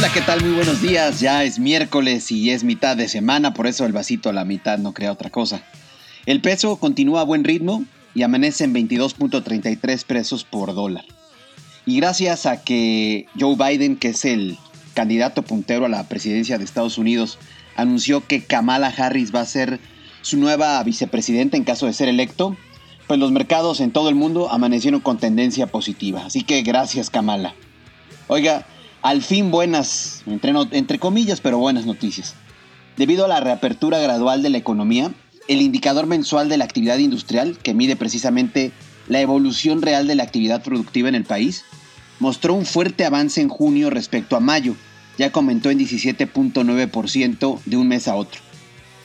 Hola, ¿qué tal? Muy buenos días. Ya es miércoles y es mitad de semana, por eso el vasito a la mitad no crea otra cosa. El peso continúa a buen ritmo y amanece en 22.33 pesos por dólar. Y gracias a que Joe Biden, que es el candidato puntero a la presidencia de Estados Unidos, anunció que Kamala Harris va a ser su nueva vicepresidenta en caso de ser electo, pues los mercados en todo el mundo amanecieron con tendencia positiva. Así que gracias Kamala. Oiga, al fin buenas, entre, entre comillas, pero buenas noticias. Debido a la reapertura gradual de la economía, el indicador mensual de la actividad industrial, que mide precisamente la evolución real de la actividad productiva en el país, mostró un fuerte avance en junio respecto a mayo, ya comentó en 17.9% de un mes a otro.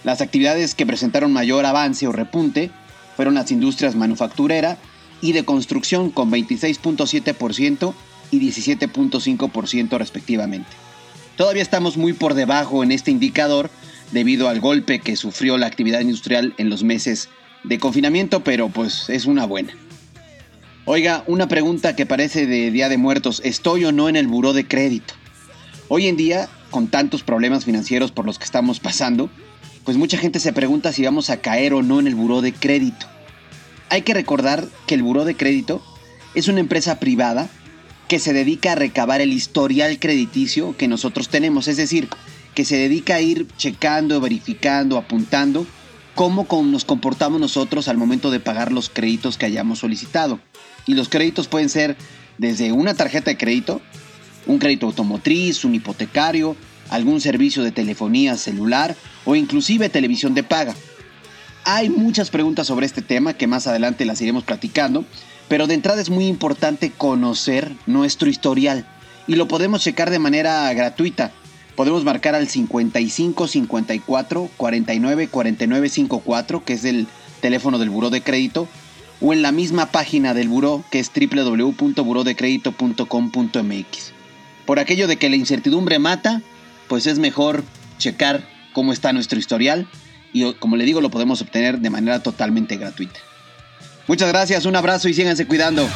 Las actividades que presentaron mayor avance o repunte fueron las industrias manufacturera y de construcción con 26.7% y 17.5% respectivamente. Todavía estamos muy por debajo en este indicador debido al golpe que sufrió la actividad industrial en los meses de confinamiento, pero pues es una buena. Oiga, una pregunta que parece de Día de Muertos, ¿estoy o no en el buró de crédito? Hoy en día, con tantos problemas financieros por los que estamos pasando, pues mucha gente se pregunta si vamos a caer o no en el buró de crédito. Hay que recordar que el buró de crédito es una empresa privada que se dedica a recabar el historial crediticio que nosotros tenemos, es decir, que se dedica a ir checando, verificando, apuntando cómo nos comportamos nosotros al momento de pagar los créditos que hayamos solicitado. Y los créditos pueden ser desde una tarjeta de crédito, un crédito automotriz, un hipotecario, algún servicio de telefonía celular o inclusive televisión de paga. Hay muchas preguntas sobre este tema que más adelante las iremos platicando, pero de entrada es muy importante conocer nuestro historial y lo podemos checar de manera gratuita. Podemos marcar al 55 54 49 49 54, que es el teléfono del buró de crédito, o en la misma página del buró que es www.burodecredito.com.mx. Por aquello de que la incertidumbre mata, pues es mejor checar cómo está nuestro historial y como le digo lo podemos obtener de manera totalmente gratuita. Muchas gracias, un abrazo y síganse cuidando.